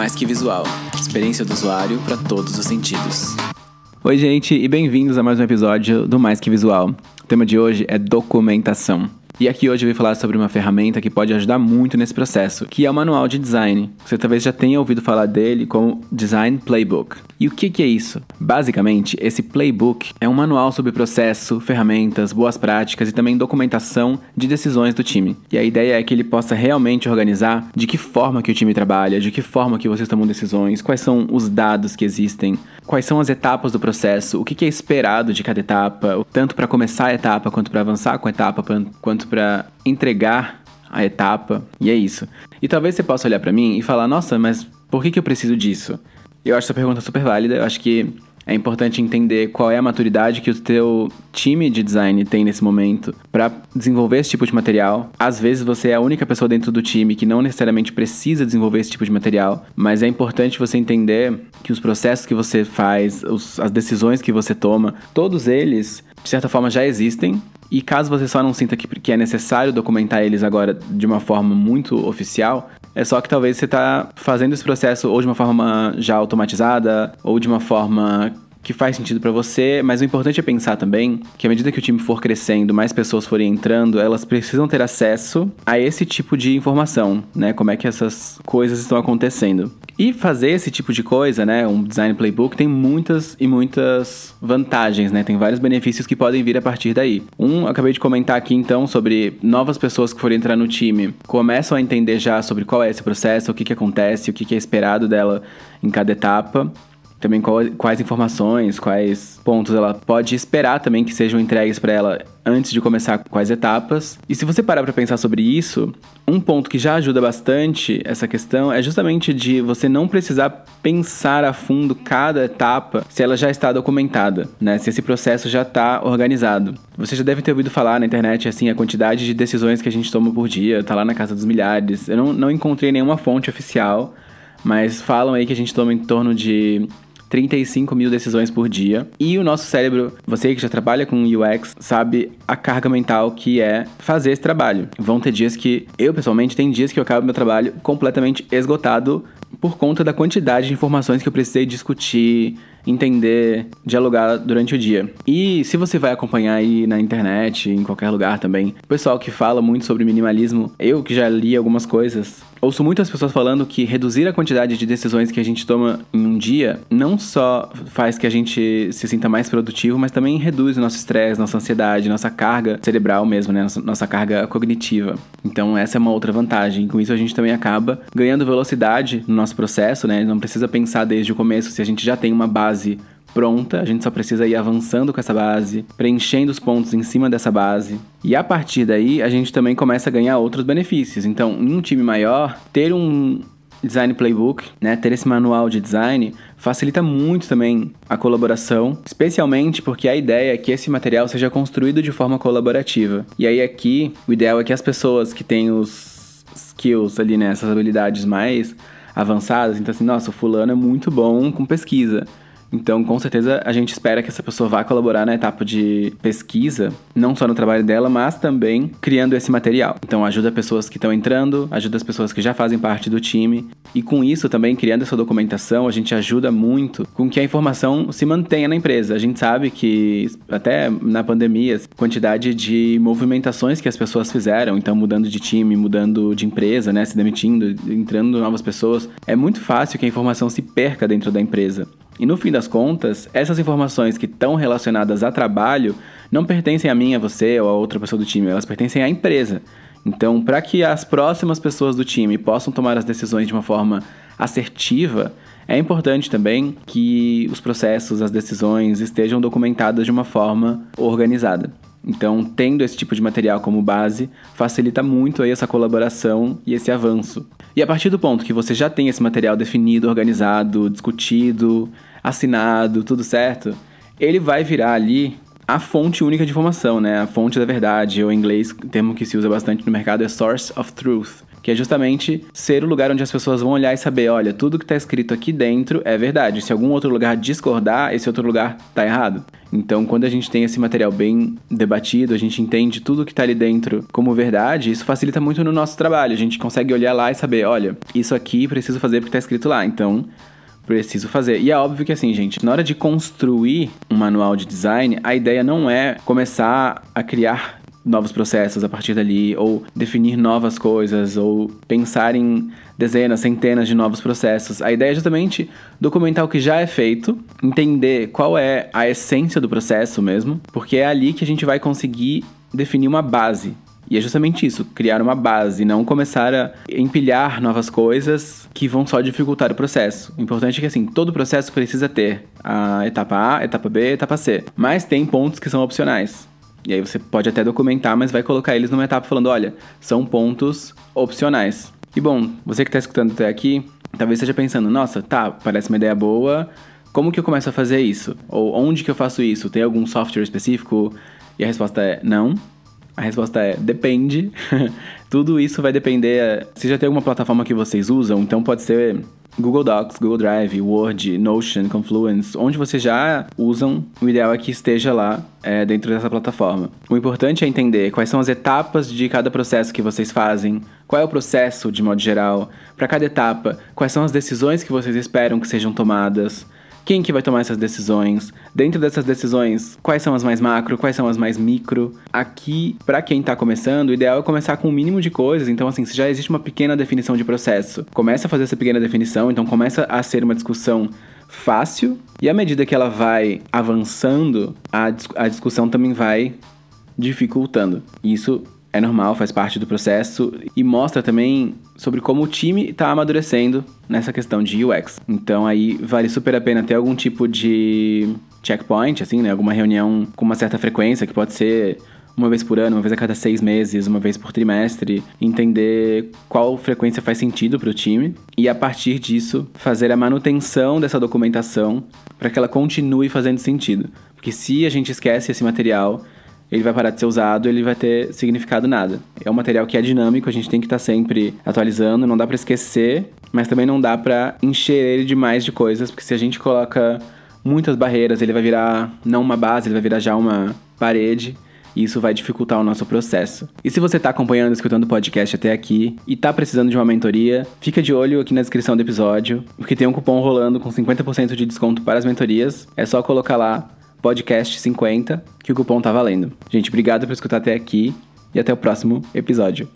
Mais que visual, experiência do usuário para todos os sentidos. Oi, gente, e bem-vindos a mais um episódio do Mais que Visual. O tema de hoje é documentação. E aqui hoje eu vou falar sobre uma ferramenta que pode ajudar muito nesse processo, que é o manual de design. Você talvez já tenha ouvido falar dele como Design Playbook. E o que, que é isso? Basicamente, esse playbook é um manual sobre processo, ferramentas, boas práticas e também documentação de decisões do time. E a ideia é que ele possa realmente organizar de que forma que o time trabalha, de que forma que vocês tomam decisões, quais são os dados que existem, quais são as etapas do processo, o que, que é esperado de cada etapa, tanto para começar a etapa quanto para avançar com a etapa, quanto para entregar a etapa. E é isso. E talvez você possa olhar para mim e falar: "Nossa, mas por que, que eu preciso disso?" Eu acho essa pergunta super válida. Eu acho que é importante entender qual é a maturidade que o teu time de design tem nesse momento para desenvolver esse tipo de material. Às vezes você é a única pessoa dentro do time que não necessariamente precisa desenvolver esse tipo de material, mas é importante você entender que os processos que você faz, os, as decisões que você toma, todos eles de certa forma já existem e caso você só não sinta que, que é necessário documentar eles agora de uma forma muito oficial, é só que talvez você está fazendo esse processo ou de uma forma já automatizada ou de uma forma que faz sentido para você, mas o importante é pensar também que à medida que o time for crescendo, mais pessoas forem entrando, elas precisam ter acesso a esse tipo de informação, né? Como é que essas coisas estão acontecendo. E fazer esse tipo de coisa, né, um design playbook tem muitas e muitas vantagens, né? Tem vários benefícios que podem vir a partir daí. Um, acabei de comentar aqui então sobre novas pessoas que forem entrar no time, começam a entender já sobre qual é esse processo, o que que acontece, o que que é esperado dela em cada etapa também qual, quais informações, quais pontos ela pode esperar também que sejam entregues para ela antes de começar quais etapas. E se você parar para pensar sobre isso, um ponto que já ajuda bastante essa questão é justamente de você não precisar pensar a fundo cada etapa se ela já está documentada, né? Se esse processo já está organizado. Você já deve ter ouvido falar na internet assim a quantidade de decisões que a gente toma por dia, tá lá na casa dos milhares. Eu não, não encontrei nenhuma fonte oficial, mas falam aí que a gente toma em torno de 35 mil decisões por dia. E o nosso cérebro, você que já trabalha com UX, sabe a carga mental que é fazer esse trabalho. Vão ter dias que, eu pessoalmente, tem dias que eu acabo meu trabalho completamente esgotado por conta da quantidade de informações que eu precisei discutir, entender, dialogar durante o dia. E se você vai acompanhar aí na internet, em qualquer lugar também, o pessoal que fala muito sobre minimalismo, eu que já li algumas coisas, ouço muitas pessoas falando que reduzir a quantidade de decisões que a gente toma em um dia não só faz que a gente se sinta mais produtivo, mas também reduz o nosso estresse, nossa ansiedade, nossa carga cerebral mesmo, né? Nossa, nossa carga cognitiva. Então essa é uma outra vantagem. Com isso a gente também acaba ganhando velocidade no nosso processo, né? Não precisa pensar desde o começo se a gente já tem uma base pronta, a gente só precisa ir avançando com essa base, preenchendo os pontos em cima dessa base. E a partir daí, a gente também começa a ganhar outros benefícios. Então, em um time maior, ter um design playbook, né, ter esse manual de design facilita muito também a colaboração, especialmente porque a ideia é que esse material seja construído de forma colaborativa. E aí aqui, o ideal é que as pessoas que têm os skills ali, né, essas habilidades mais avançadas, então assim, nossa, o fulano é muito bom com pesquisa. Então, com certeza, a gente espera que essa pessoa vá colaborar na etapa de pesquisa, não só no trabalho dela, mas também criando esse material. Então, ajuda pessoas que estão entrando, ajuda as pessoas que já fazem parte do time, e com isso também, criando essa documentação, a gente ajuda muito com que a informação se mantenha na empresa. A gente sabe que, até na pandemia, a quantidade de movimentações que as pessoas fizeram, então mudando de time, mudando de empresa, né, se demitindo, entrando novas pessoas, é muito fácil que a informação se perca dentro da empresa. E no fim das contas, essas informações que estão relacionadas a trabalho não pertencem a mim, a você ou a outra pessoa do time, elas pertencem à empresa. Então, para que as próximas pessoas do time possam tomar as decisões de uma forma assertiva, é importante também que os processos, as decisões estejam documentadas de uma forma organizada. Então, tendo esse tipo de material como base, facilita muito aí essa colaboração e esse avanço. E a partir do ponto que você já tem esse material definido, organizado, discutido, assinado, tudo certo, ele vai virar ali a fonte única de informação, né? A fonte da verdade, ou em inglês, termo que se usa bastante no mercado é source of truth. Que é justamente ser o lugar onde as pessoas vão olhar e saber, olha, tudo que está escrito aqui dentro é verdade. Se algum outro lugar discordar, esse outro lugar está errado. Então, quando a gente tem esse material bem debatido, a gente entende tudo que está ali dentro como verdade, isso facilita muito no nosso trabalho. A gente consegue olhar lá e saber, olha, isso aqui preciso fazer porque está escrito lá. Então, preciso fazer. E é óbvio que assim, gente, na hora de construir um manual de design, a ideia não é começar a criar novos processos a partir dali, ou definir novas coisas, ou pensar em dezenas, centenas de novos processos. A ideia é justamente documentar o que já é feito, entender qual é a essência do processo mesmo, porque é ali que a gente vai conseguir definir uma base. E é justamente isso, criar uma base, não começar a empilhar novas coisas que vão só dificultar o processo. O importante é que assim, todo processo precisa ter a etapa A, etapa B, etapa C. Mas tem pontos que são opcionais. E aí você pode até documentar, mas vai colocar eles numa etapa falando, olha, são pontos opcionais. E bom, você que está escutando até aqui, talvez esteja pensando, nossa, tá, parece uma ideia boa, como que eu começo a fazer isso? Ou onde que eu faço isso? Tem algum software específico? E a resposta é não. A resposta é depende. Tudo isso vai depender. Se já tem alguma plataforma que vocês usam, então pode ser Google Docs, Google Drive, Word, Notion, Confluence, onde vocês já usam, o ideal é que esteja lá é, dentro dessa plataforma. O importante é entender quais são as etapas de cada processo que vocês fazem, qual é o processo de modo geral, para cada etapa, quais são as decisões que vocês esperam que sejam tomadas quem que vai tomar essas decisões? Dentro dessas decisões, quais são as mais macro, quais são as mais micro? Aqui, para quem tá começando, o ideal é começar com o um mínimo de coisas. Então, assim, se já existe uma pequena definição de processo, começa a fazer essa pequena definição, então começa a ser uma discussão fácil e à medida que ela vai avançando, a, a discussão também vai dificultando. Isso é normal, faz parte do processo e mostra também sobre como o time está amadurecendo nessa questão de UX. Então aí vale super a pena ter algum tipo de checkpoint, assim, né? Alguma reunião com uma certa frequência, que pode ser uma vez por ano, uma vez a cada seis meses, uma vez por trimestre, entender qual frequência faz sentido para o time e a partir disso fazer a manutenção dessa documentação para que ela continue fazendo sentido. Porque se a gente esquece esse material, ele vai parar de ser usado, ele vai ter significado nada. É um material que é dinâmico, a gente tem que estar tá sempre atualizando, não dá para esquecer, mas também não dá para encher ele demais de coisas, porque se a gente coloca muitas barreiras, ele vai virar não uma base, ele vai virar já uma parede. E isso vai dificultar o nosso processo. E se você está acompanhando, escutando o podcast até aqui e está precisando de uma mentoria, fica de olho aqui na descrição do episódio, porque tem um cupom rolando com 50% de desconto para as mentorias. É só colocar lá podcast 50, que o cupom tá valendo. Gente, obrigado por escutar até aqui e até o próximo episódio.